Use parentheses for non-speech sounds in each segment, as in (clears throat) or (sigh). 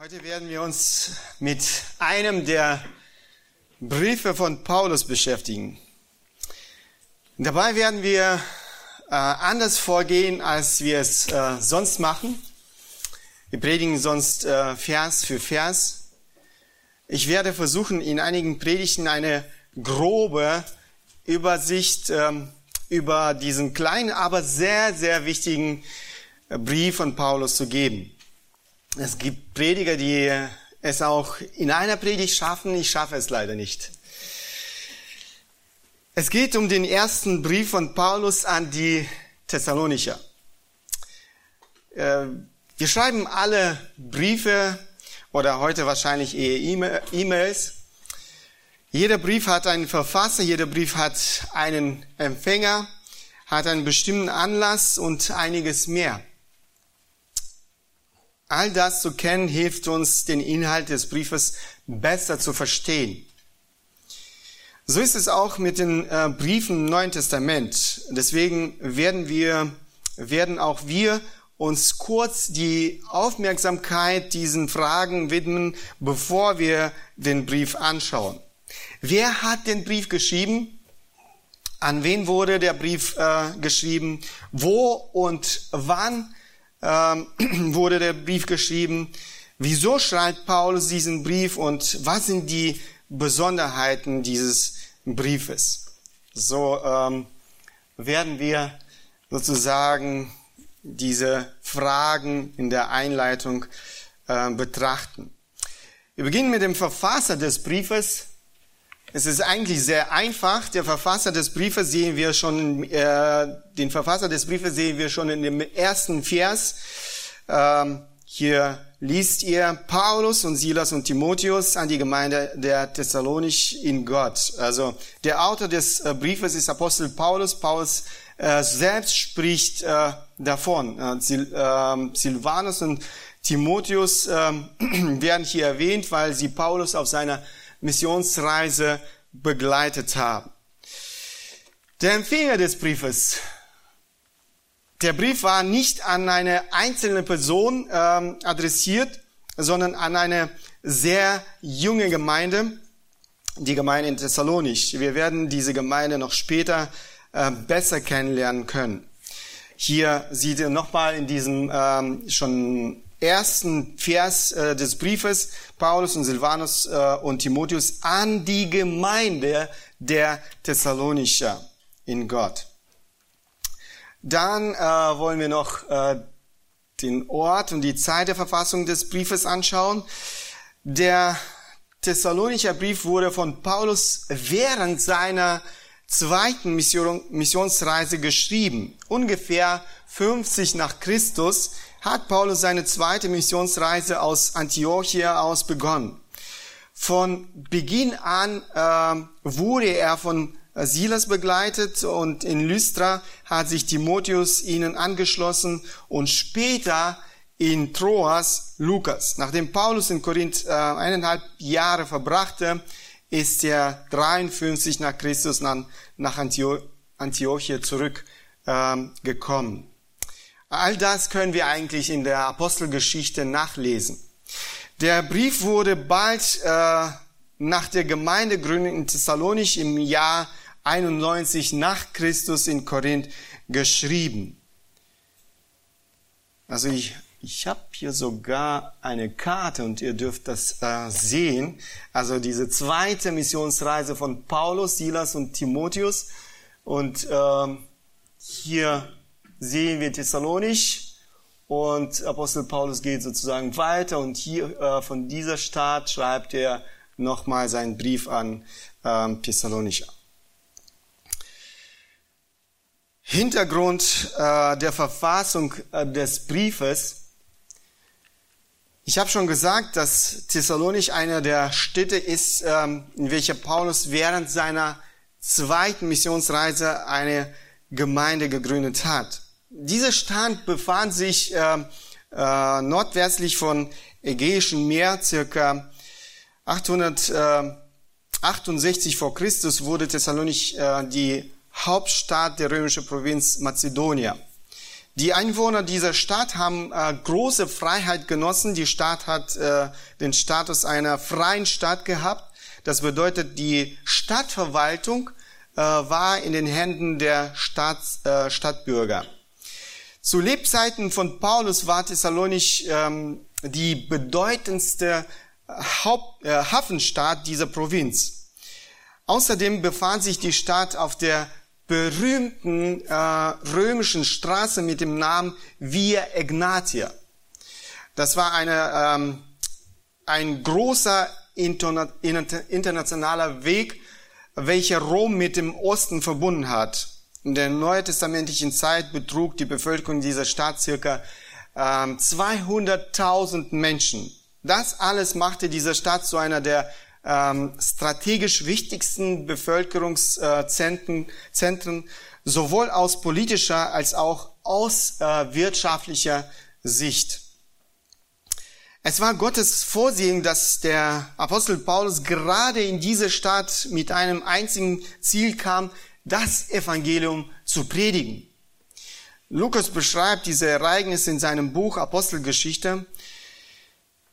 Heute werden wir uns mit einem der Briefe von Paulus beschäftigen. Dabei werden wir äh, anders vorgehen, als wir es äh, sonst machen. Wir predigen sonst äh, Vers für Vers. Ich werde versuchen, in einigen Predigten eine grobe Übersicht ähm, über diesen kleinen, aber sehr, sehr wichtigen äh, Brief von Paulus zu geben. Es gibt Prediger, die es auch in einer Predigt schaffen. Ich schaffe es leider nicht. Es geht um den ersten Brief von Paulus an die Thessalonicher. Äh, wir schreiben alle Briefe oder heute wahrscheinlich eher E-Mails. Jeder Brief hat einen Verfasser, jeder Brief hat einen Empfänger, hat einen bestimmten Anlass und einiges mehr. All das zu kennen hilft uns, den Inhalt des Briefes besser zu verstehen. So ist es auch mit den äh, Briefen im Neuen Testament. Deswegen werden wir, werden auch wir uns kurz die Aufmerksamkeit diesen Fragen widmen, bevor wir den Brief anschauen. Wer hat den Brief geschrieben? An wen wurde der Brief äh, geschrieben? Wo und wann ähm, (clears throat) wurde der Brief geschrieben. Wieso schreibt Paulus diesen Brief und was sind die Besonderheiten dieses Briefes? So ähm, werden wir sozusagen diese Fragen in der Einleitung äh, betrachten. Wir beginnen mit dem Verfasser des Briefes. Es ist eigentlich sehr einfach. Der Verfasser des Briefes sehen wir schon, äh, den Verfasser des Briefes sehen wir schon in dem ersten Vers. Ähm, hier liest ihr Paulus und Silas und Timotheus an die Gemeinde der Thessalonich in Gott. Also der Autor des äh, Briefes ist Apostel Paulus. Paulus äh, selbst spricht äh, davon. Äh, Sil ähm, Silvanus und Timotheus ähm, (clears throat) werden hier erwähnt, weil sie Paulus auf seiner Missionsreise begleitet haben. Der Empfänger des Briefes. Der Brief war nicht an eine einzelne Person ähm, adressiert, sondern an eine sehr junge Gemeinde, die Gemeinde in Thessalonich. Wir werden diese Gemeinde noch später äh, besser kennenlernen können. Hier sieht ihr nochmal in diesem ähm, schon ersten Vers äh, des Briefes Paulus und Silvanus äh, und Timotheus an die Gemeinde der Thessalonicher in Gott. Dann äh, wollen wir noch äh, den Ort und die Zeit der Verfassung des Briefes anschauen. Der Thessalonicher Brief wurde von Paulus während seiner zweiten Mission, Missionsreise geschrieben, ungefähr 50 nach Christus hat Paulus seine zweite Missionsreise aus Antiochia aus begonnen. Von Beginn an äh, wurde er von Silas begleitet und in Lystra hat sich Timotheus ihnen angeschlossen und später in Troas Lukas. Nachdem Paulus in Korinth äh, eineinhalb Jahre verbrachte, ist er 53 nach Christus nach, nach Antio Antiochia zurückgekommen. Ähm, All das können wir eigentlich in der Apostelgeschichte nachlesen. Der Brief wurde bald äh, nach der Gemeindegründung in Thessalonich im Jahr 91 nach Christus in Korinth geschrieben. Also ich, ich habe hier sogar eine Karte und ihr dürft das äh, sehen. Also diese zweite Missionsreise von Paulus, Silas und Timotheus. Und äh, hier sehen wir Thessalonich und Apostel Paulus geht sozusagen weiter und hier äh, von dieser Stadt schreibt er nochmal seinen Brief an ähm, Thessalonicher. Hintergrund äh, der Verfassung äh, des Briefes. Ich habe schon gesagt, dass Thessalonich einer der Städte ist, ähm, in welcher Paulus während seiner zweiten Missionsreise eine Gemeinde gegründet hat. Dieser Stand befand sich äh, äh, nordwestlich von Ägäischen Meer, circa 868 vor Christus wurde Thessalonich äh, die Hauptstadt der römischen Provinz Mazedonia. Die Einwohner dieser Stadt haben äh, große Freiheit genossen. Die Stadt hat äh, den Status einer freien Stadt gehabt. Das bedeutet, die Stadtverwaltung äh, war in den Händen der Stadt, äh, Stadtbürger. Zu Lebzeiten von Paulus war Thessalonich ähm, die bedeutendste Haupt, äh, Hafenstadt dieser Provinz. Außerdem befand sich die Stadt auf der berühmten äh, römischen Straße mit dem Namen Via Egnatia. Das war eine, ähm, ein großer interna internationaler Weg, welcher Rom mit dem Osten verbunden hat. In der neutestamentlichen Zeit betrug die Bevölkerung dieser Stadt circa ähm, 200.000 Menschen. Das alles machte diese Stadt zu einer der ähm, strategisch wichtigsten Bevölkerungszentren, Zentren, sowohl aus politischer als auch aus äh, wirtschaftlicher Sicht. Es war Gottes Vorsehen, dass der Apostel Paulus gerade in diese Stadt mit einem einzigen Ziel kam, das Evangelium zu predigen. Lukas beschreibt diese Ereignisse in seinem Buch Apostelgeschichte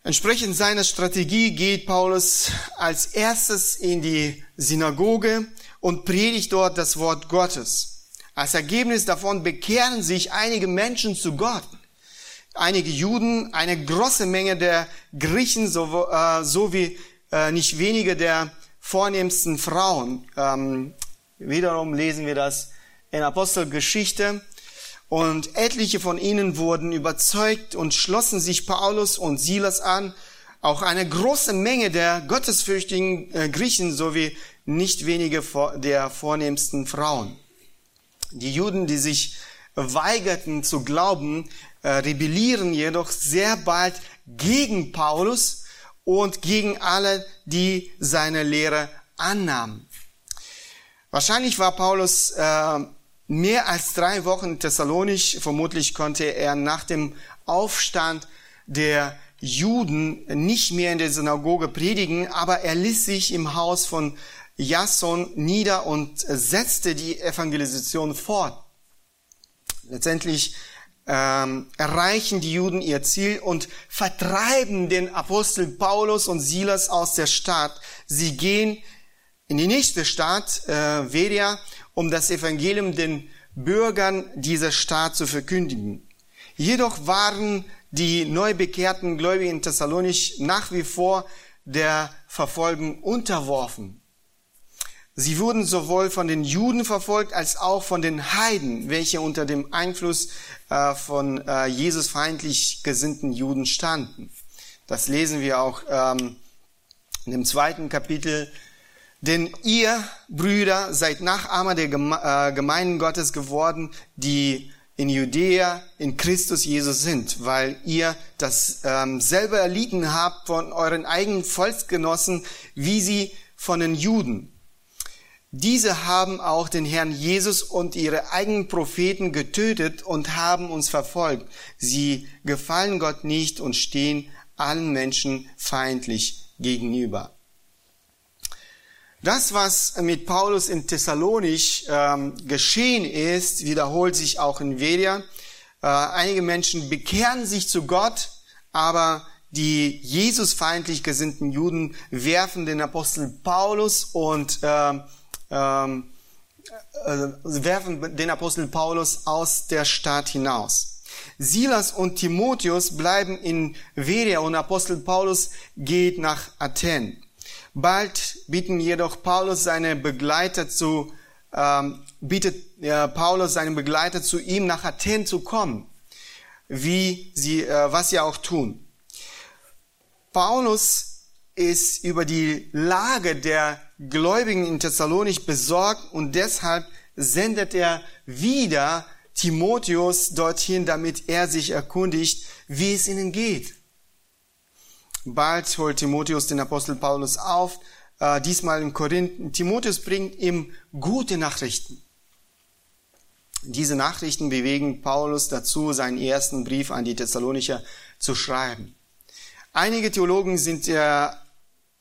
Entsprechend seiner Strategie geht Paulus als erstes in die Synagoge und predigt dort das Wort Gottes. Als Ergebnis davon bekehren sich einige Menschen zu Gott. Einige Juden, eine große Menge der Griechen so, äh, sowie äh, nicht wenige der vornehmsten Frauen. Ähm, wiederum lesen wir das in Apostelgeschichte und etliche von ihnen wurden überzeugt und schlossen sich Paulus und Silas an. Auch eine große Menge der gottesfürchtigen äh, Griechen sowie nicht wenige der vornehmsten Frauen. Die Juden, die sich weigerten zu glauben, äh, rebellieren jedoch sehr bald gegen Paulus und gegen alle, die seine Lehre annahmen. Wahrscheinlich war Paulus äh, mehr als drei Wochen in Thessalonich. Vermutlich konnte er nach dem Aufstand der Juden nicht mehr in der Synagoge predigen, aber er ließ sich im Haus von Jason nieder und setzte die Evangelisation fort. Letztendlich ähm, erreichen die Juden ihr Ziel und vertreiben den Apostel Paulus und Silas aus der Stadt. Sie gehen in die nächste Stadt, äh, Veria, um das Evangelium den Bürgern dieser Stadt zu verkündigen. Jedoch waren die neu bekehrten Gläubigen in Thessalonich nach wie vor der Verfolgung unterworfen. Sie wurden sowohl von den Juden verfolgt als auch von den Heiden, welche unter dem Einfluss äh, von äh, Jesus feindlich gesinnten Juden standen. Das lesen wir auch ähm, in dem zweiten Kapitel denn ihr, Brüder, seid Nachahmer der äh, Gemeinden Gottes geworden, die in Judäa in Christus Jesus sind, weil ihr das ähm, selber erlitten habt von euren eigenen Volksgenossen, wie sie von den Juden. Diese haben auch den Herrn Jesus und ihre eigenen Propheten getötet und haben uns verfolgt. Sie gefallen Gott nicht und stehen allen Menschen feindlich gegenüber. Das, was mit Paulus in Thessalonich ähm, geschehen ist, wiederholt sich auch in Vedia. Äh, einige Menschen bekehren sich zu Gott, aber die Jesusfeindlich gesinnten Juden werfen den Apostel Paulus und äh, äh, werfen den Apostel Paulus aus der Stadt hinaus. Silas und Timotheus bleiben in Veria und Apostel Paulus geht nach Athen. Bald bieten jedoch Paulus seine Begleiter zu, ähm, bietet äh, Paulus seinen Begleiter zu ihm nach Athen zu kommen, wie sie, äh, was sie auch tun. Paulus ist über die Lage der Gläubigen in Thessalonich besorgt und deshalb sendet er wieder Timotheus dorthin, damit er sich erkundigt, wie es ihnen geht. Bald holt Timotheus den Apostel Paulus auf, äh, diesmal in Korinth. Timotheus bringt ihm gute Nachrichten. Diese Nachrichten bewegen Paulus dazu, seinen ersten Brief an die Thessalonicher zu schreiben. Einige Theologen sind der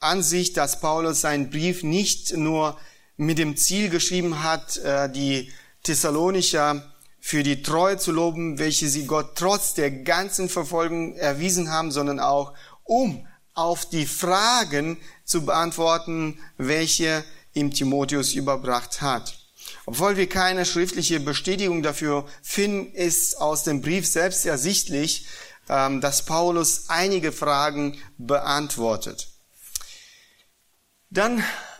Ansicht, dass Paulus seinen Brief nicht nur mit dem Ziel geschrieben hat, äh, die Thessalonicher für die Treue zu loben, welche sie Gott trotz der ganzen Verfolgung erwiesen haben, sondern auch um auf die Fragen zu beantworten, welche ihm Timotheus überbracht hat. Obwohl wir keine schriftliche Bestätigung dafür finden, ist aus dem Brief selbst ersichtlich, ähm, dass Paulus einige Fragen beantwortet. Dann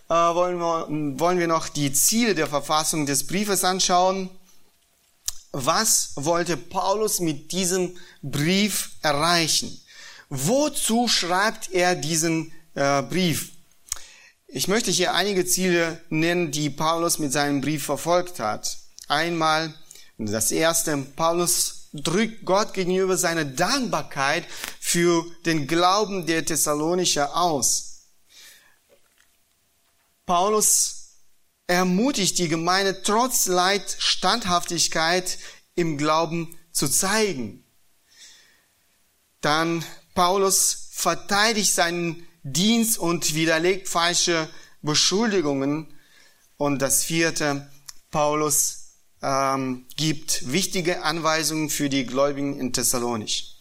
äh, wollen, wir, wollen wir noch die Ziele der Verfassung des Briefes anschauen. Was wollte Paulus mit diesem Brief erreichen? Wozu schreibt er diesen äh, Brief? Ich möchte hier einige Ziele nennen, die Paulus mit seinem Brief verfolgt hat. Einmal das erste, Paulus drückt Gott gegenüber seine Dankbarkeit für den Glauben der Thessalonicher aus. Paulus ermutigt die Gemeinde trotz Leid Standhaftigkeit im Glauben zu zeigen. Dann Paulus verteidigt seinen Dienst und widerlegt falsche Beschuldigungen. Und das vierte, Paulus ähm, gibt wichtige Anweisungen für die Gläubigen in Thessalonich.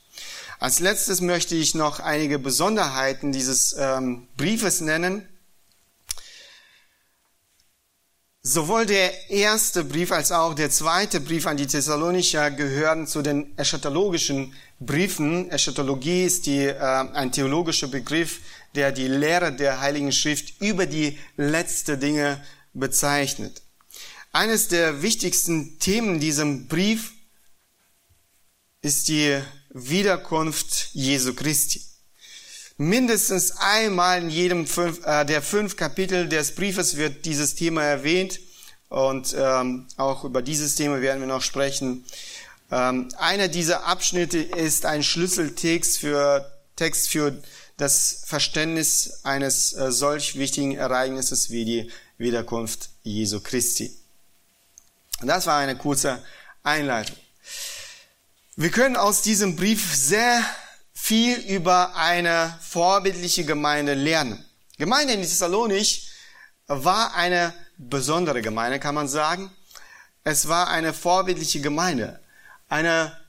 Als letztes möchte ich noch einige Besonderheiten dieses ähm, Briefes nennen. Sowohl der erste Brief als auch der zweite Brief an die Thessalonicher gehören zu den eschatologischen Briefen. Eschatologie ist die, äh, ein theologischer Begriff, der die Lehre der Heiligen Schrift über die letzte Dinge bezeichnet. Eines der wichtigsten Themen in diesem Brief ist die Wiederkunft Jesu Christi. Mindestens einmal in jedem fünf, äh, der fünf Kapitel des Briefes wird dieses Thema erwähnt und ähm, auch über dieses Thema werden wir noch sprechen. Ähm, einer dieser Abschnitte ist ein Schlüsseltext für Text für das Verständnis eines äh, solch wichtigen Ereignisses wie die Wiederkunft Jesu Christi. Das war eine kurze Einleitung. Wir können aus diesem Brief sehr viel über eine vorbildliche Gemeinde lernen. Gemeinde in Thessalonich war eine besondere Gemeinde, kann man sagen. Es war eine vorbildliche Gemeinde. Eine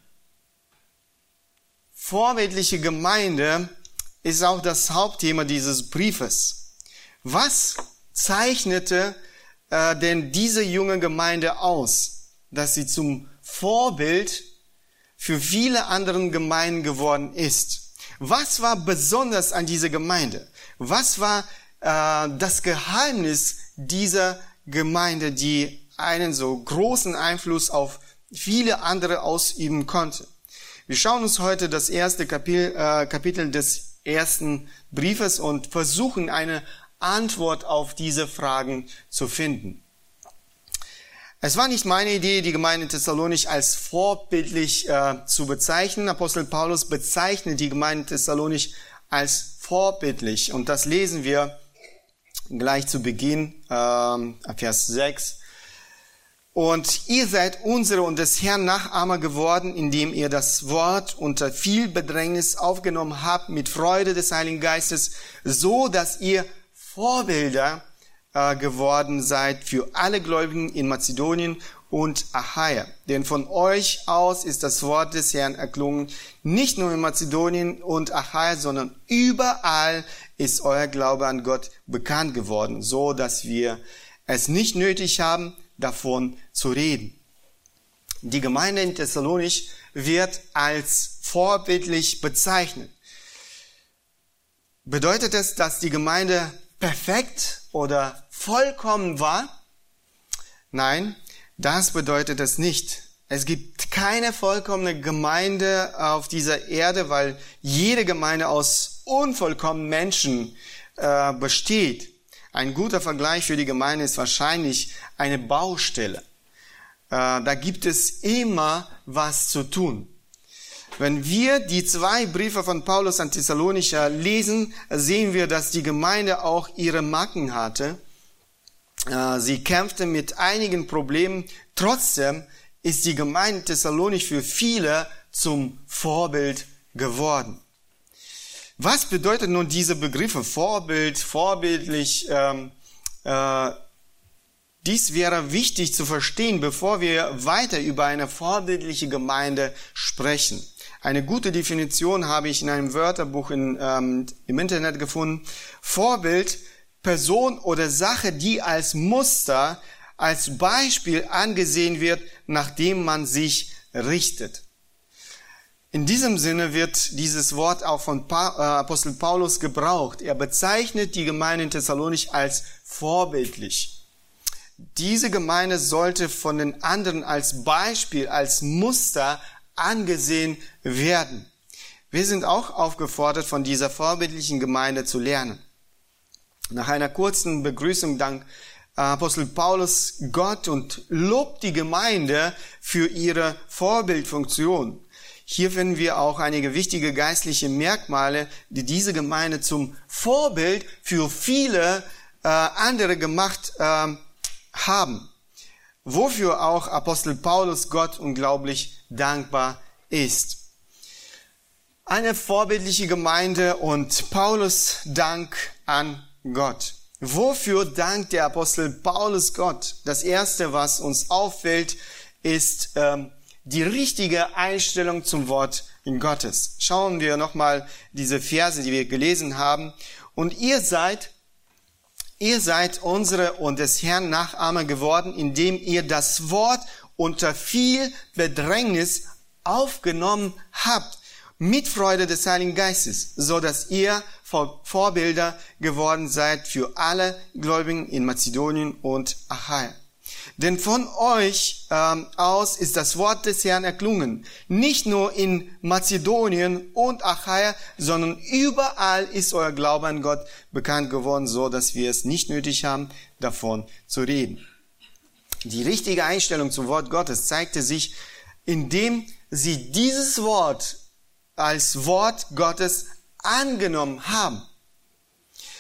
vorbildliche Gemeinde ist auch das Hauptthema dieses Briefes. Was zeichnete äh, denn diese junge Gemeinde aus, dass sie zum Vorbild für viele anderen Gemeinden geworden ist. Was war besonders an dieser Gemeinde? Was war äh, das Geheimnis dieser Gemeinde, die einen so großen Einfluss auf viele andere ausüben konnte? Wir schauen uns heute das erste Kapitel, äh, Kapitel des ersten Briefes und versuchen eine Antwort auf diese Fragen zu finden. Es war nicht meine Idee, die Gemeinde Thessalonich als vorbildlich äh, zu bezeichnen. Apostel Paulus bezeichnet die Gemeinde Thessalonich als vorbildlich. Und das lesen wir gleich zu Beginn, ähm, Vers 6. Und ihr seid unsere und des Herrn Nachahmer geworden, indem ihr das Wort unter viel Bedrängnis aufgenommen habt mit Freude des Heiligen Geistes, so dass ihr Vorbilder äh, geworden seid für alle Gläubigen in Mazedonien und Achaia. Denn von euch aus ist das Wort des Herrn erklungen, nicht nur in Mazedonien und Achaia, sondern überall ist euer Glaube an Gott bekannt geworden, so dass wir es nicht nötig haben, davon zu reden. Die Gemeinde in Thessalonich wird als vorbildlich bezeichnet. Bedeutet es, dass die Gemeinde perfekt oder vollkommen war? Nein, das bedeutet es nicht. Es gibt keine vollkommene Gemeinde auf dieser Erde, weil jede Gemeinde aus unvollkommenen Menschen äh, besteht. Ein guter Vergleich für die Gemeinde ist wahrscheinlich eine Baustelle. Äh, da gibt es immer was zu tun. Wenn wir die zwei Briefe von Paulus an Thessalonicher lesen, sehen wir, dass die Gemeinde auch ihre Macken hatte. Äh, sie kämpfte mit einigen Problemen. Trotzdem ist die Gemeinde Thessalonich für viele zum Vorbild geworden. Was bedeutet nun diese Begriffe Vorbild, vorbildlich? Ähm, äh, Dies wäre wichtig zu verstehen, bevor wir weiter über eine vorbildliche Gemeinde sprechen. Eine gute Definition habe ich in einem Wörterbuch in, ähm, im Internet gefunden. Vorbild, Person oder Sache, die als Muster, als Beispiel angesehen wird, nachdem man sich richtet. In diesem Sinne wird dieses Wort auch von äh, Apostel Paulus gebraucht. Er bezeichnet die Gemeinde in Thessalonich als vorbildlich. Diese Gemeinde sollte von den anderen als Beispiel, als Muster angesehen werden. Wir sind auch aufgefordert, von dieser vorbildlichen Gemeinde zu lernen. Nach einer kurzen Begrüßung dank Apostel Paulus Gott und lobt die Gemeinde für ihre Vorbildfunktion. Hier finden wir auch einige wichtige geistliche Merkmale, die diese Gemeinde zum Vorbild für viele äh, andere gemacht äh, haben. Wofür auch Apostel Paulus Gott unglaublich dankbar ist. Eine vorbildliche Gemeinde und Paulus Dank an Gott. Wofür dankt der Apostel Paulus Gott? Das erste, was uns auffällt, ist ähm, die richtige Einstellung zum Wort Gottes. Schauen wir nochmal diese Verse, die wir gelesen haben. Und ihr seid Ihr seid unsere und des Herrn Nachahmer geworden, indem ihr das Wort unter viel Bedrängnis aufgenommen habt, mit Freude des Heiligen Geistes, so dass ihr Vorbilder geworden seid für alle Gläubigen in Mazedonien und Achaia. Denn von euch ähm, aus ist das Wort des Herrn erklungen. Nicht nur in Mazedonien und Achaia, sondern überall ist euer Glaube an Gott bekannt geworden, so dass wir es nicht nötig haben, davon zu reden. Die richtige Einstellung zum Wort Gottes zeigte sich, indem sie dieses Wort als Wort Gottes angenommen haben.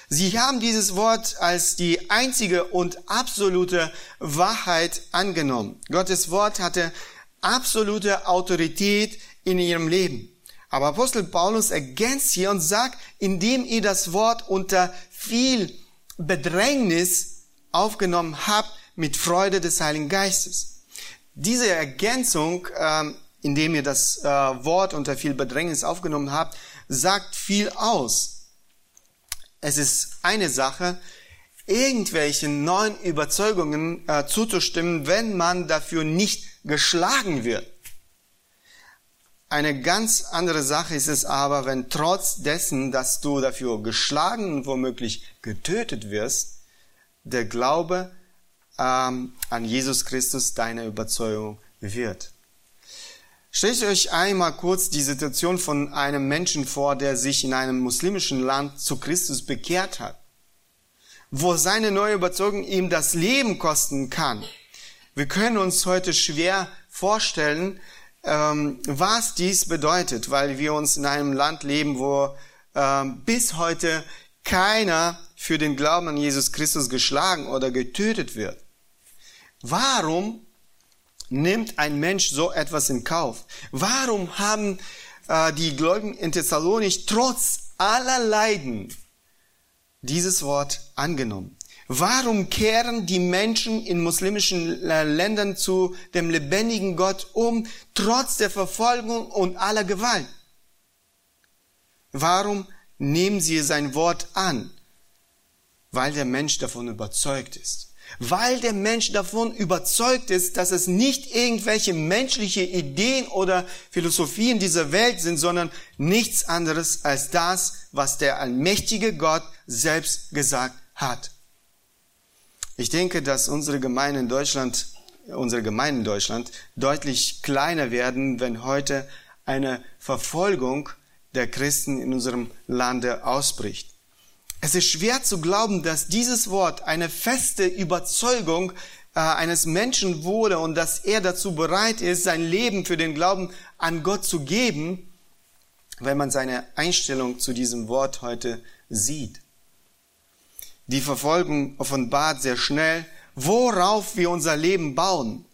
Sie haben dieses Wort als die einzige und absolute Wahrheit angenommen. Gottes Wort hatte absolute Autorität in ihrem Leben. Aber Apostel Paulus ergänzt hier und sagt, indem ihr das Wort unter viel Bedrängnis aufgenommen habt, mit Freude des Heiligen Geistes. Diese Ergänzung, ähm, indem ihr das äh, Wort unter viel Bedrängnis aufgenommen habt, sagt viel aus. Es ist eine Sache, irgendwelchen neuen Überzeugungen äh, zuzustimmen, wenn man dafür nicht geschlagen wird. Eine ganz andere Sache ist es aber, wenn trotz dessen, dass du dafür geschlagen und womöglich getötet wirst, der Glaube ähm, an Jesus Christus deine Überzeugung wird. Stellt euch einmal kurz die Situation von einem Menschen vor, der sich in einem muslimischen Land zu Christus bekehrt hat, wo seine neue Überzeugung ihm das Leben kosten kann. Wir können uns heute schwer vorstellen, ähm, was dies bedeutet, weil wir uns in einem Land leben, wo ähm, bis heute keiner für den Glauben an Jesus Christus geschlagen oder getötet wird. Warum nimmt ein Mensch so etwas in Kauf? Warum haben äh, die Gläubigen in Thessalonich trotz aller Leiden dieses Wort angenommen? Warum kehren die Menschen in muslimischen äh, Ländern zu dem lebendigen Gott um, trotz der Verfolgung und aller Gewalt? Warum nehmen sie sein Wort an? Weil der Mensch davon überzeugt ist weil der Mensch davon überzeugt ist, dass es nicht irgendwelche menschliche Ideen oder Philosophien dieser Welt sind, sondern nichts anderes als das, was der allmächtige Gott selbst gesagt hat. Ich denke, dass unsere Gemeinden in Deutschland, unsere Gemeinden in Deutschland deutlich kleiner werden, wenn heute eine Verfolgung der Christen in unserem Lande ausbricht. Es ist schwer zu glauben, dass dieses Wort eine feste Überzeugung äh, eines Menschen wurde und dass er dazu bereit ist, sein Leben für den Glauben an Gott zu geben, wenn man seine Einstellung zu diesem Wort heute sieht. Die Verfolgung offenbart sehr schnell, worauf wir unser Leben bauen.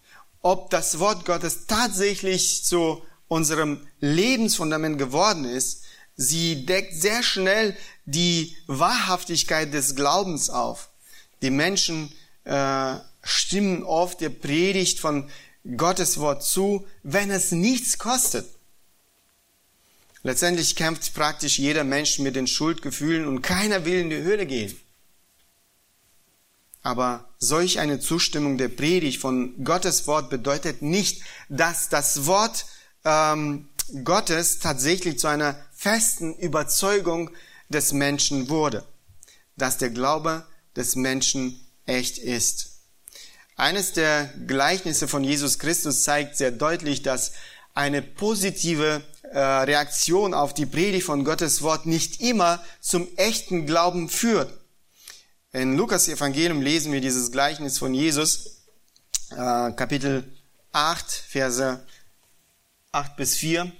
Ob das Wort Gottes tatsächlich zu unserem Lebensfundament geworden ist, sie deckt sehr schnell die Wahrhaftigkeit des Glaubens auf. Die Menschen äh, stimmen oft der Predigt von Gottes Wort zu, wenn es nichts kostet. Letztendlich kämpft praktisch jeder Mensch mit den Schuldgefühlen und keiner will in die Höhle gehen. Aber solch eine Zustimmung der Predigt von Gottes Wort bedeutet nicht, dass das Wort ähm, Gottes tatsächlich zu einer festen Überzeugung des Menschen wurde, dass der Glaube des Menschen echt ist. Eines der Gleichnisse von Jesus Christus zeigt sehr deutlich, dass eine positive äh, Reaktion auf die Predigt von Gottes Wort nicht immer zum echten Glauben führt. In Lukas Evangelium lesen wir dieses Gleichnis von Jesus, äh, Kapitel 8, Verse 8 bis 4.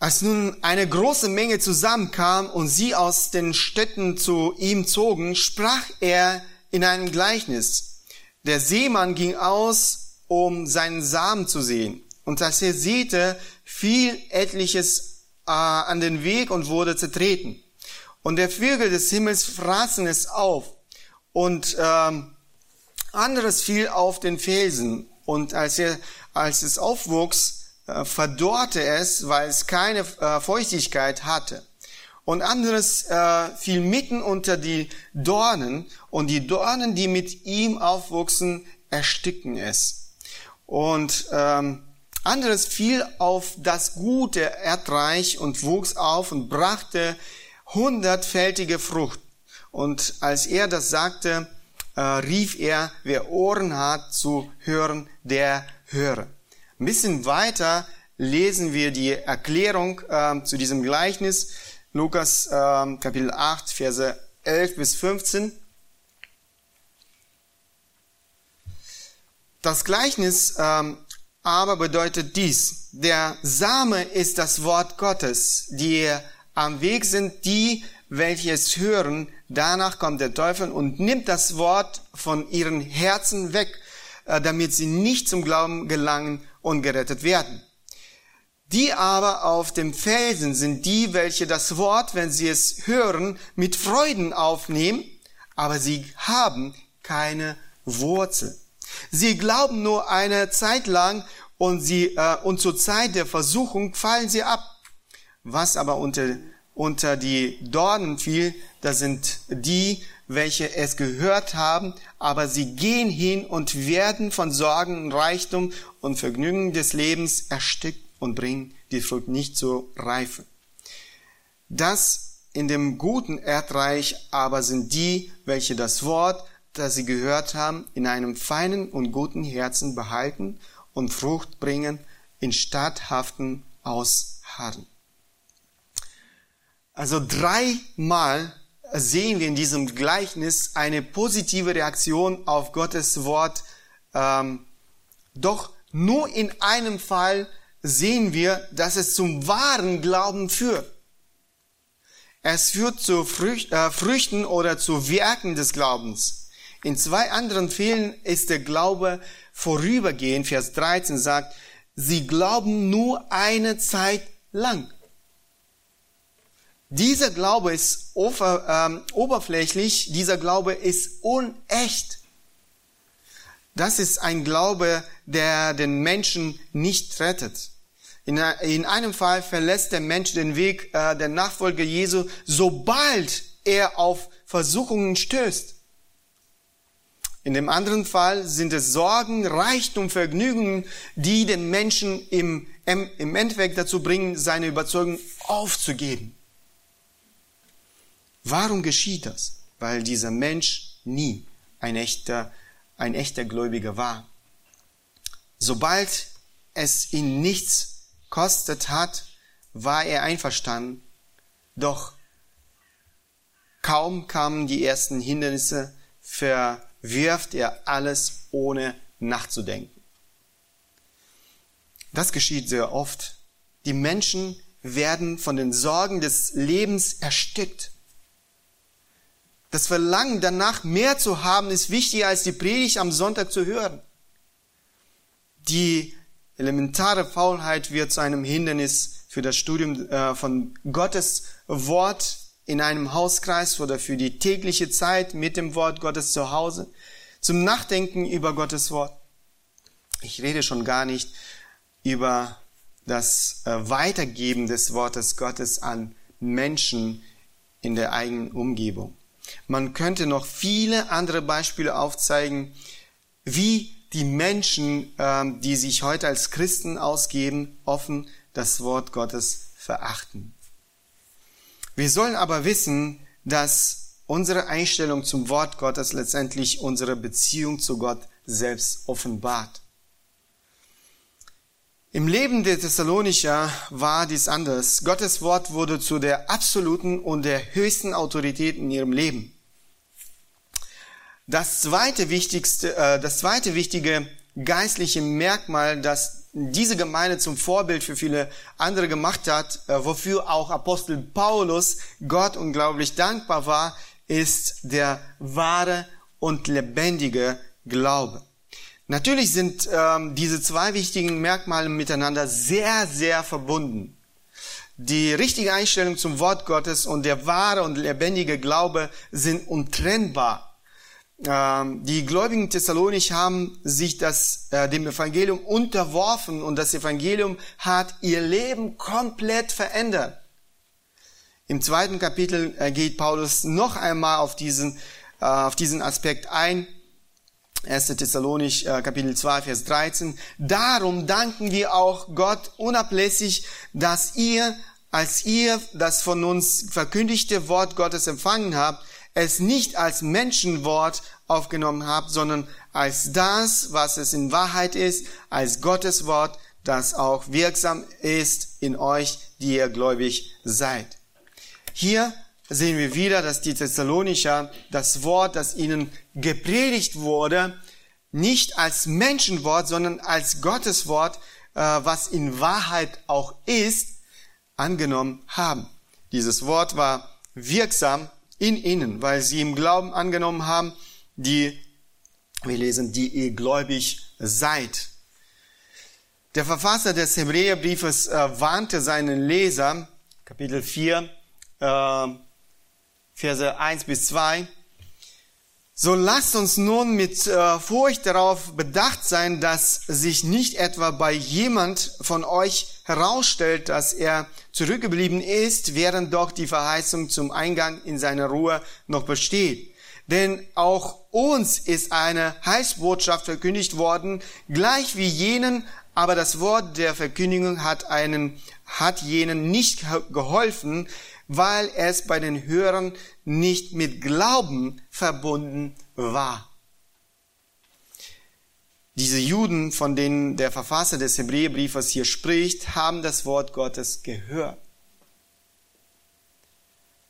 Als nun eine große Menge zusammenkam und sie aus den Städten zu ihm zogen, sprach er in einem Gleichnis. Der Seemann ging aus, um seinen Samen zu sehen. Und als er säte, fiel etliches äh, an den Weg und wurde zertreten. Und der Vögel des Himmels fraßen es auf. Und ähm, anderes fiel auf den Felsen. Und als, er, als es aufwuchs, verdorrte es, weil es keine äh, Feuchtigkeit hatte. Und anderes äh, fiel mitten unter die Dornen und die Dornen, die mit ihm aufwuchsen, erstickten es. Und ähm, anderes fiel auf das gute Erdreich und wuchs auf und brachte hundertfältige Frucht. Und als er das sagte, äh, rief er, wer Ohren hat zu hören, der höre. Ein bisschen weiter lesen wir die Erklärung äh, zu diesem Gleichnis, Lukas äh, Kapitel 8, Verse 11 bis 15. Das Gleichnis ähm, aber bedeutet dies, der Same ist das Wort Gottes, die am Weg sind die, welche es hören, danach kommt der Teufel und nimmt das Wort von ihren Herzen weg, äh, damit sie nicht zum Glauben gelangen und gerettet werden. Die aber auf dem Felsen sind die, welche das Wort, wenn sie es hören, mit Freuden aufnehmen, aber sie haben keine Wurzel. Sie glauben nur eine Zeit lang und sie äh, und zur Zeit der Versuchung fallen sie ab. Was aber unter unter die Dornen fiel, das sind die, welche es gehört haben, aber sie gehen hin und werden von Sorgen, Reichtum und Vergnügen des Lebens erstickt und bringen die Frucht nicht zur Reife. Das in dem guten Erdreich aber sind die, welche das Wort, das sie gehört haben, in einem feinen und guten Herzen behalten und Frucht bringen, in statthaften Ausharren. Also dreimal sehen wir in diesem Gleichnis eine positive Reaktion auf Gottes Wort. Ähm, doch nur in einem Fall sehen wir, dass es zum wahren Glauben führt. Es führt zu Früch äh, Früchten oder zu Werken des Glaubens. In zwei anderen Fällen ist der Glaube vorübergehend. Vers 13 sagt, sie glauben nur eine Zeit lang. Dieser Glaube ist ähm, oberflächlich, dieser Glaube ist unecht. Das ist ein Glaube, der den Menschen nicht rettet. In, in einem Fall verlässt der Mensch den Weg äh, der Nachfolge Jesu, sobald er auf Versuchungen stößt. In dem anderen Fall sind es Sorgen, Reichtum, Vergnügen, die den Menschen im, im Endeffekt dazu bringen, seine Überzeugung aufzugeben. Warum geschieht das? Weil dieser Mensch nie ein echter, ein echter Gläubiger war. Sobald es ihn nichts kostet hat, war er einverstanden. Doch kaum kamen die ersten Hindernisse, verwirft er alles ohne nachzudenken. Das geschieht sehr oft. Die Menschen werden von den Sorgen des Lebens erstickt. Das Verlangen danach, mehr zu haben, ist wichtiger als die Predigt am Sonntag zu hören. Die elementare Faulheit wird zu einem Hindernis für das Studium äh, von Gottes Wort in einem Hauskreis oder für die tägliche Zeit mit dem Wort Gottes zu Hause, zum Nachdenken über Gottes Wort. Ich rede schon gar nicht über das äh, Weitergeben des Wortes Gottes an Menschen in der eigenen Umgebung. Man könnte noch viele andere Beispiele aufzeigen, wie die Menschen, ähm, die sich heute als Christen ausgeben, offen das Wort Gottes verachten. Wir sollen aber wissen, dass unsere Einstellung zum Wort Gottes letztendlich unsere Beziehung zu Gott selbst offenbart. Im Leben der Thessalonicher war dies anders. Gottes Wort wurde zu der absoluten und der höchsten Autorität in ihrem Leben. Das zweite wichtigste, äh, das zweite wichtige geistliche Merkmal, das diese Gemeinde zum Vorbild für viele andere gemacht hat, äh, wofür auch Apostel Paulus Gott unglaublich dankbar war, ist der wahre und lebendige Glaube. Natürlich sind ähm, diese zwei wichtigen Merkmale miteinander sehr, sehr verbunden. Die richtige Einstellung zum Wort Gottes und der wahre und lebendige Glaube sind untrennbar. Ähm, die gläubigen Thessalonich haben sich das, äh, dem Evangelium unterworfen und das Evangelium hat ihr Leben komplett verändert. Im zweiten Kapitel äh, geht Paulus noch einmal auf diesen, äh, auf diesen Aspekt ein 1. Thessalonisch äh, Kapitel 2, Vers 13. Darum danken wir auch Gott unablässig, dass ihr, als ihr das von uns verkündigte Wort Gottes empfangen habt, es nicht als Menschenwort aufgenommen habt, sondern als das, was es in Wahrheit ist, als Gottes Wort, das auch wirksam ist in euch, die ihr gläubig seid. Hier sehen wir wieder, dass die Thessalonicher das Wort, das ihnen gepredigt wurde, nicht als Menschenwort, sondern als Gottes Wort, äh, was in Wahrheit auch ist, angenommen haben. Dieses Wort war wirksam in ihnen, weil sie im Glauben angenommen haben, die, wir lesen, die ihr gläubig seid. Der Verfasser des Hebräerbriefes äh, warnte seinen Leser, Kapitel 4, äh, Verse 1 bis 2. So lasst uns nun mit äh, Furcht darauf bedacht sein, dass sich nicht etwa bei jemand von euch herausstellt, dass er zurückgeblieben ist, während doch die Verheißung zum Eingang in seine Ruhe noch besteht. Denn auch uns ist eine Heißbotschaft verkündigt worden, gleich wie jenen, aber das Wort der Verkündigung hat einen, hat jenen nicht geholfen, weil es bei den Hörern nicht mit Glauben verbunden war. Diese Juden, von denen der Verfasser des Hebräerbriefes hier spricht, haben das Wort Gottes gehört.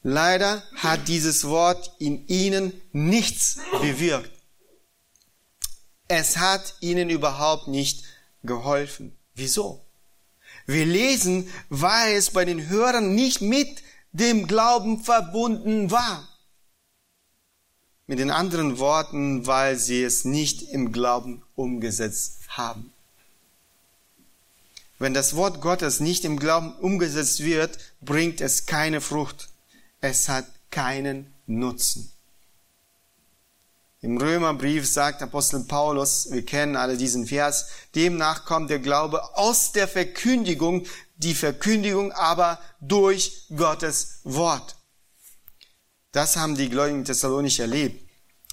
Leider hat dieses Wort in ihnen nichts bewirkt. Es hat ihnen überhaupt nicht geholfen. Wieso? Wir lesen, weil es bei den Hörern nicht mit dem Glauben verbunden war. Mit den anderen Worten, weil sie es nicht im Glauben umgesetzt haben. Wenn das Wort Gottes nicht im Glauben umgesetzt wird, bringt es keine Frucht. Es hat keinen Nutzen. Im Römerbrief sagt Apostel Paulus, wir kennen alle diesen Vers, demnach kommt der Glaube aus der Verkündigung die Verkündigung aber durch Gottes Wort. Das haben die Gläubigen Thessalonicher erlebt.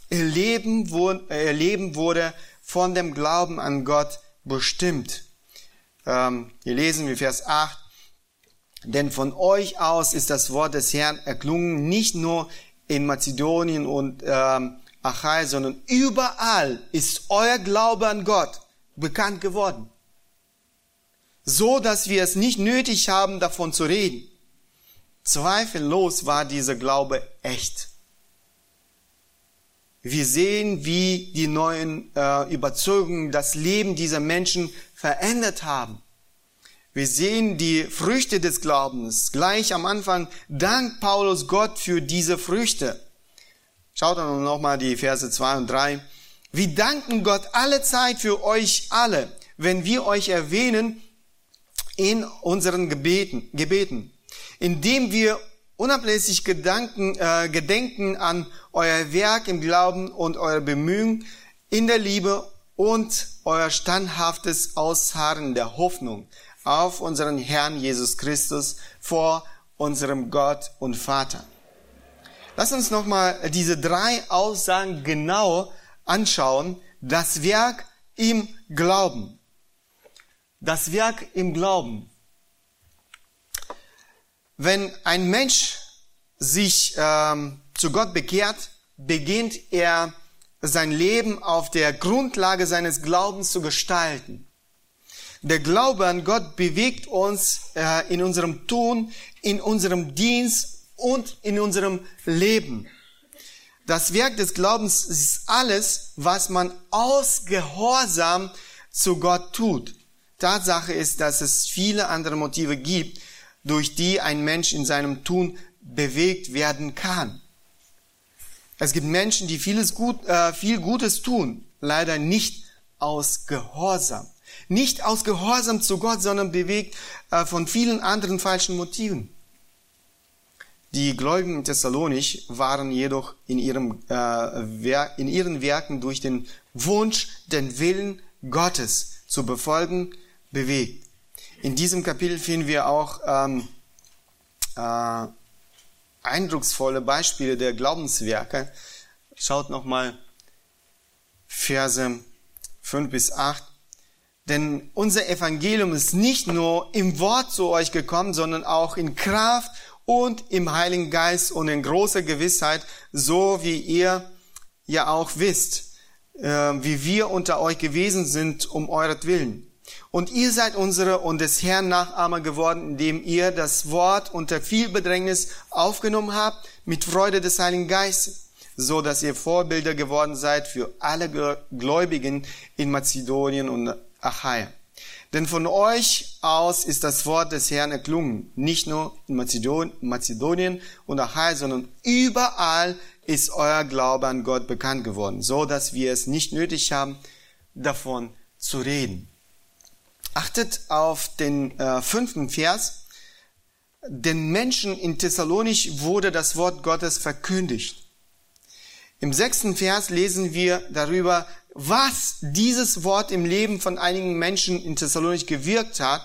Ihr Leben, wurde, ihr Leben wurde von dem Glauben an Gott bestimmt. Ähm, wir lesen wie Vers 8. Denn von euch aus ist das Wort des Herrn erklungen, nicht nur in Mazedonien und ähm, Achai, sondern überall ist euer Glaube an Gott bekannt geworden so dass wir es nicht nötig haben, davon zu reden. Zweifellos war dieser Glaube echt. Wir sehen, wie die neuen äh, Überzeugungen das Leben dieser Menschen verändert haben. Wir sehen die Früchte des Glaubens. Gleich am Anfang dankt Paulus Gott für diese Früchte. Schaut dann nochmal die Verse 2 und 3. Wir danken Gott alle Zeit für euch alle, wenn wir euch erwähnen in unseren Gebeten, Gebeten, indem wir unablässig Gedanken, äh, gedenken an euer Werk im Glauben und euer Bemühen in der Liebe und euer standhaftes Ausharren der Hoffnung auf unseren Herrn Jesus Christus vor unserem Gott und Vater. Lass uns nochmal diese drei Aussagen genau anschauen. Das Werk im Glauben. Das Werk im Glauben. Wenn ein Mensch sich ähm, zu Gott bekehrt, beginnt er sein Leben auf der Grundlage seines Glaubens zu gestalten. Der Glaube an Gott bewegt uns äh, in unserem Tun, in unserem Dienst und in unserem Leben. Das Werk des Glaubens ist alles, was man aus Gehorsam zu Gott tut. Tatsache ist, dass es viele andere Motive gibt, durch die ein Mensch in seinem Tun bewegt werden kann. Es gibt Menschen, die vieles gut, äh, viel Gutes tun, leider nicht aus Gehorsam. Nicht aus Gehorsam zu Gott, sondern bewegt äh, von vielen anderen falschen Motiven. Die Gläubigen in Thessalonich waren jedoch in, ihrem, äh, in ihren Werken durch den Wunsch, den Willen Gottes zu befolgen, bewegt. In diesem Kapitel finden wir auch ähm, äh, eindrucksvolle Beispiele der Glaubenswerke. Schaut nochmal Verse 5 bis 8. Denn unser Evangelium ist nicht nur im Wort zu euch gekommen, sondern auch in Kraft und im Heiligen Geist und in großer Gewissheit, so wie ihr ja auch wisst, äh, wie wir unter euch gewesen sind um euretwillen. Und ihr seid unsere und des Herrn Nachahmer geworden, indem ihr das Wort unter viel Bedrängnis aufgenommen habt, mit Freude des Heiligen Geistes, so dass ihr Vorbilder geworden seid für alle Gläubigen in Mazedonien und Achaia. Denn von euch aus ist das Wort des Herrn erklungen, nicht nur in Mazedonien und Achaia, sondern überall ist euer Glaube an Gott bekannt geworden, so dass wir es nicht nötig haben, davon zu reden. Achtet auf den äh, fünften Vers. Den Menschen in Thessalonich wurde das Wort Gottes verkündigt. Im sechsten Vers lesen wir darüber, was dieses Wort im Leben von einigen Menschen in Thessalonich gewirkt hat.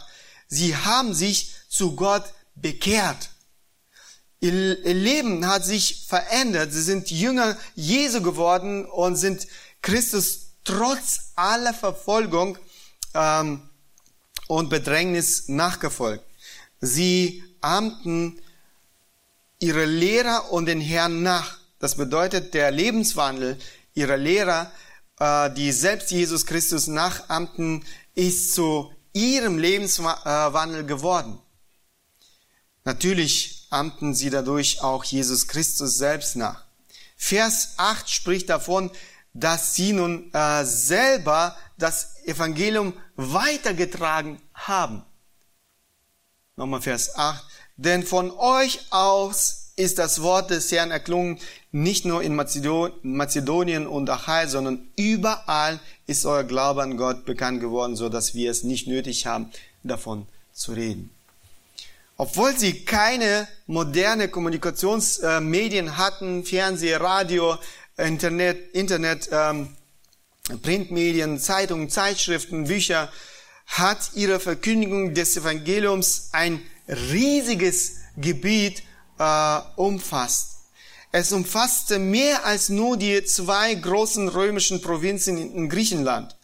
Sie haben sich zu Gott bekehrt. Ihr Leben hat sich verändert. Sie sind Jünger Jesu geworden und sind Christus trotz aller Verfolgung ähm, und Bedrängnis nachgefolgt. Sie ahmten ihre Lehrer und den Herrn nach. Das bedeutet, der Lebenswandel ihrer Lehrer, äh, die selbst Jesus Christus nachahmten, ist zu ihrem Lebenswandel geworden. Natürlich ahmten sie dadurch auch Jesus Christus selbst nach. Vers 8 spricht davon, dass sie nun äh, selber das Evangelium weitergetragen haben. Nochmal Vers 8. Denn von euch aus ist das Wort des Herrn erklungen, nicht nur in Mazedonien und Achai, sondern überall ist euer Glaube an Gott bekannt geworden, so dass wir es nicht nötig haben, davon zu reden. Obwohl sie keine moderne Kommunikationsmedien hatten, Fernseh, Radio, Internet, Internet, ähm, Printmedien, Zeitungen, Zeitschriften, Bücher, hat ihre Verkündigung des Evangeliums ein riesiges Gebiet äh, umfasst. Es umfasste mehr als nur die zwei großen römischen Provinzen in Griechenland.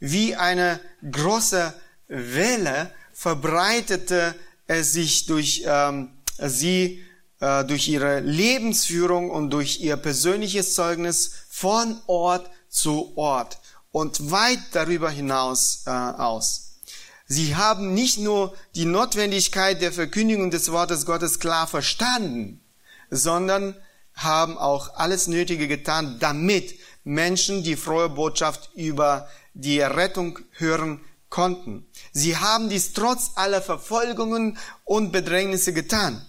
Wie eine große Welle verbreitete es sich durch ähm, sie äh, durch ihre Lebensführung und durch ihr persönliches Zeugnis von Ort zu Ort und weit darüber hinaus äh, aus. Sie haben nicht nur die Notwendigkeit der Verkündigung des Wortes Gottes klar verstanden, sondern haben auch alles Nötige getan, damit Menschen die frohe Botschaft über die Rettung hören konnten. Sie haben dies trotz aller Verfolgungen und Bedrängnisse getan.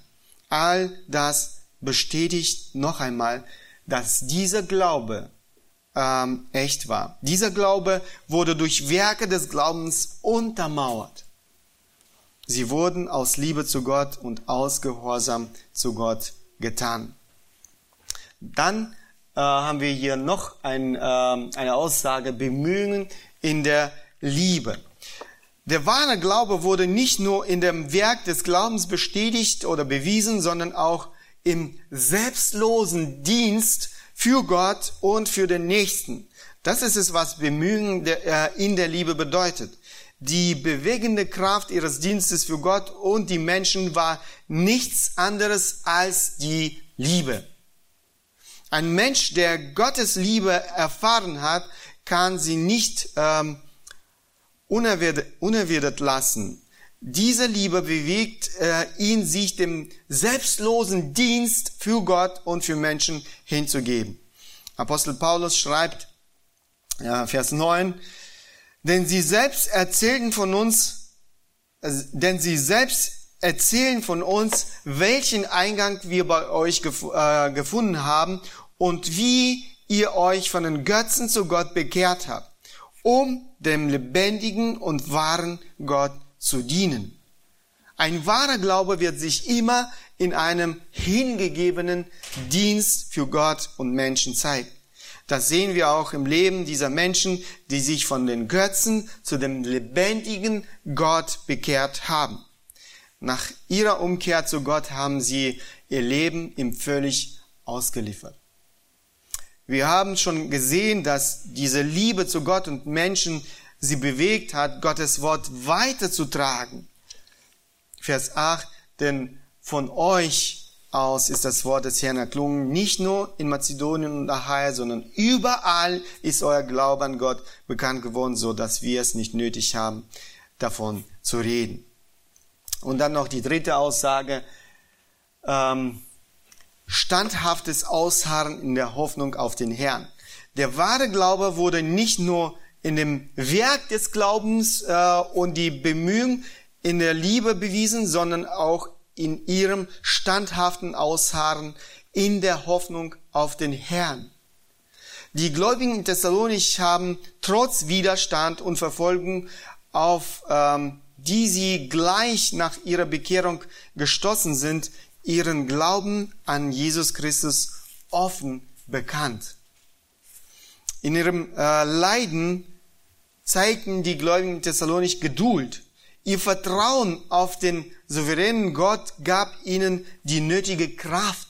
All das bestätigt noch einmal, dass dieser Glaube ähm, echt war. Dieser Glaube wurde durch Werke des Glaubens untermauert. Sie wurden aus Liebe zu Gott und aus Gehorsam zu Gott getan. Dann äh, haben wir hier noch ein, äh, eine Aussage, Bemühungen in der Liebe. Der wahre Glaube wurde nicht nur in dem Werk des Glaubens bestätigt oder bewiesen, sondern auch im selbstlosen Dienst für Gott und für den Nächsten. Das ist es, was Bemühen äh, in der Liebe bedeutet. Die bewegende Kraft ihres Dienstes für Gott und die Menschen war nichts anderes als die Liebe. Ein Mensch, der Gottes Liebe erfahren hat, kann sie nicht ähm, unerwidert, unerwidert lassen. Diese Liebe bewegt äh, ihn, sich dem selbstlosen Dienst für Gott und für Menschen hinzugeben. Apostel Paulus schreibt, ja, Vers 9, denn sie selbst erzählten von uns, äh, denn sie selbst erzählen von uns, welchen Eingang wir bei euch gef äh, gefunden haben und wie ihr euch von den Götzen zu Gott bekehrt habt, um dem lebendigen und wahren Gott zu dienen. Ein wahrer Glaube wird sich immer in einem hingegebenen Dienst für Gott und Menschen zeigen. Das sehen wir auch im Leben dieser Menschen, die sich von den Götzen zu dem lebendigen Gott bekehrt haben. Nach ihrer Umkehr zu Gott haben sie ihr Leben ihm völlig ausgeliefert. Wir haben schon gesehen, dass diese Liebe zu Gott und Menschen sie bewegt hat, Gottes Wort weiterzutragen. Vers 8, denn von euch aus ist das Wort des Herrn erklungen, nicht nur in Mazedonien und Achaia, sondern überall ist euer Glaube an Gott bekannt geworden, so dass wir es nicht nötig haben, davon zu reden. Und dann noch die dritte Aussage, ähm, standhaftes Ausharren in der Hoffnung auf den Herrn. Der wahre Glaube wurde nicht nur in dem Werk des Glaubens äh, und die Bemühungen in der Liebe bewiesen, sondern auch in ihrem standhaften Ausharren in der Hoffnung auf den Herrn. Die Gläubigen in Thessalonich haben trotz Widerstand und Verfolgung, auf ähm, die sie gleich nach ihrer Bekehrung gestoßen sind, ihren Glauben an Jesus Christus offen bekannt. In ihrem äh, Leiden zeigten die Gläubigen in Thessalonich Geduld Ihr Vertrauen auf den souveränen Gott gab ihnen die nötige Kraft,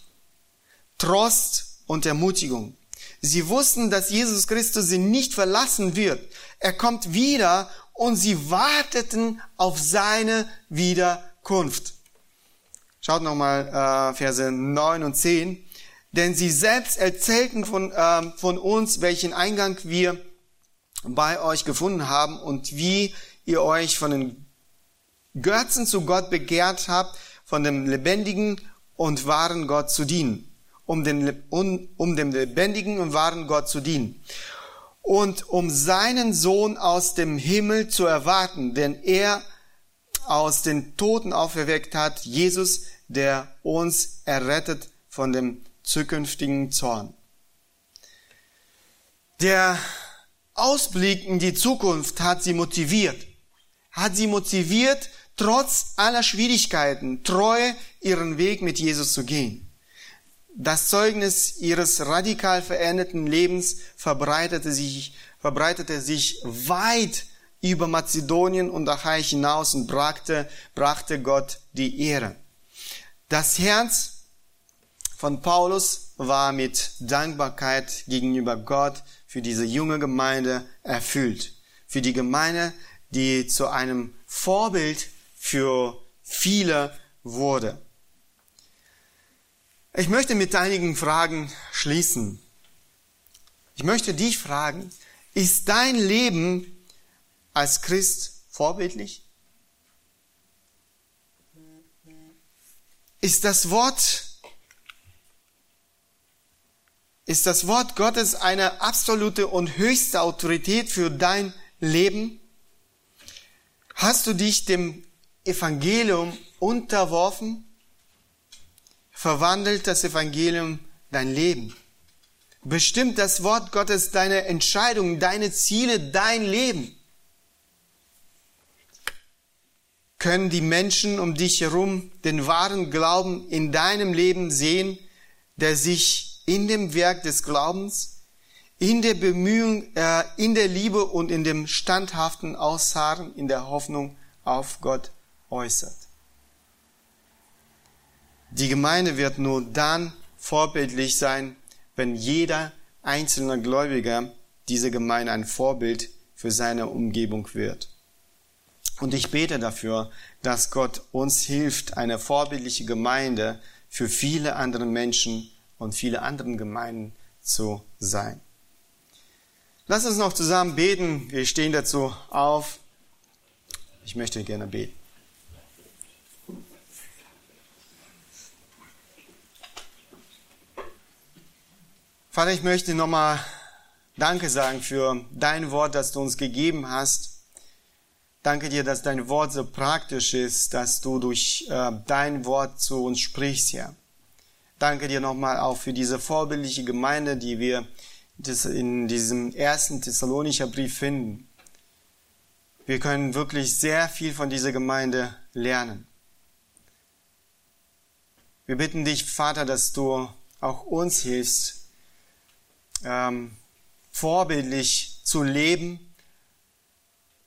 Trost und Ermutigung. Sie wussten, dass Jesus Christus sie nicht verlassen wird. Er kommt wieder und sie warteten auf seine Wiederkunft. Schaut nochmal äh, Verse 9 und 10. Denn sie selbst erzählten von, äh, von uns, welchen Eingang wir bei euch gefunden haben und wie ihr euch von den Götzen zu Gott begehrt habt, von dem lebendigen und wahren Gott zu dienen, um, den, um, um dem lebendigen und wahren Gott zu dienen. Und um seinen Sohn aus dem Himmel zu erwarten, denn er aus den Toten auferweckt hat, Jesus, der uns errettet von dem zukünftigen Zorn. Der Ausblick in die Zukunft hat sie motiviert, hat sie motiviert, trotz aller Schwierigkeiten treu ihren Weg mit Jesus zu gehen. Das Zeugnis ihres radikal veränderten Lebens verbreitete sich, verbreitete sich weit über Mazedonien und Achai hinaus und brachte, brachte Gott die Ehre. Das Herz von Paulus war mit Dankbarkeit gegenüber Gott für diese junge Gemeinde erfüllt. Für die Gemeinde, die zu einem Vorbild für viele wurde. Ich möchte mit einigen Fragen schließen. Ich möchte dich fragen, ist dein Leben als Christ vorbildlich? Ist das Wort, ist das Wort Gottes eine absolute und höchste Autorität für dein Leben? Hast du dich dem Evangelium unterworfen, verwandelt das Evangelium dein Leben. Bestimmt das Wort Gottes deine Entscheidungen, deine Ziele, dein Leben. können die Menschen um dich herum den wahren Glauben in deinem Leben sehen, der sich in dem Werk des Glaubens, in der Bemühung, äh, in der Liebe und in dem standhaften Ausharren, in der Hoffnung auf Gott äußert. Die Gemeinde wird nur dann vorbildlich sein, wenn jeder einzelne Gläubiger dieser Gemeinde ein Vorbild für seine Umgebung wird. Und ich bete dafür, dass Gott uns hilft, eine vorbildliche Gemeinde für viele andere Menschen und viele andere Gemeinden zu sein. Lass uns noch zusammen beten. Wir stehen dazu auf. Ich möchte gerne beten. Vater, ich möchte nochmal Danke sagen für dein Wort, das du uns gegeben hast. Danke dir, dass dein Wort so praktisch ist, dass du durch äh, dein Wort zu uns sprichst, Herr. Danke dir nochmal auch für diese vorbildliche Gemeinde, die wir in diesem ersten Thessalonischer Brief finden. Wir können wirklich sehr viel von dieser Gemeinde lernen. Wir bitten dich, Vater, dass du auch uns hilfst, ähm, vorbildlich zu leben,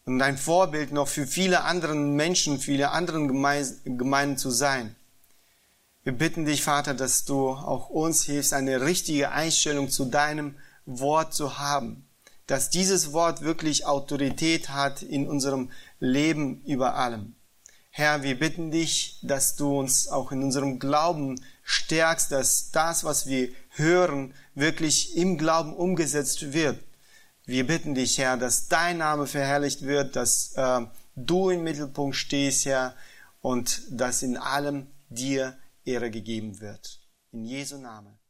und ein Vorbild noch für viele andere Menschen, viele andere Gemeinden zu sein. Wir bitten dich, Vater, dass du auch uns hilfst, eine richtige Einstellung zu deinem Wort zu haben, dass dieses Wort wirklich Autorität hat in unserem Leben über allem. Herr, wir bitten dich, dass du uns auch in unserem Glauben stärkst, dass das, was wir hören, wirklich im Glauben umgesetzt wird wir bitten dich, Herr, dass dein Name verherrlicht wird, dass äh, du im Mittelpunkt stehst, Herr, und dass in allem dir Ehre gegeben wird. In Jesu Namen.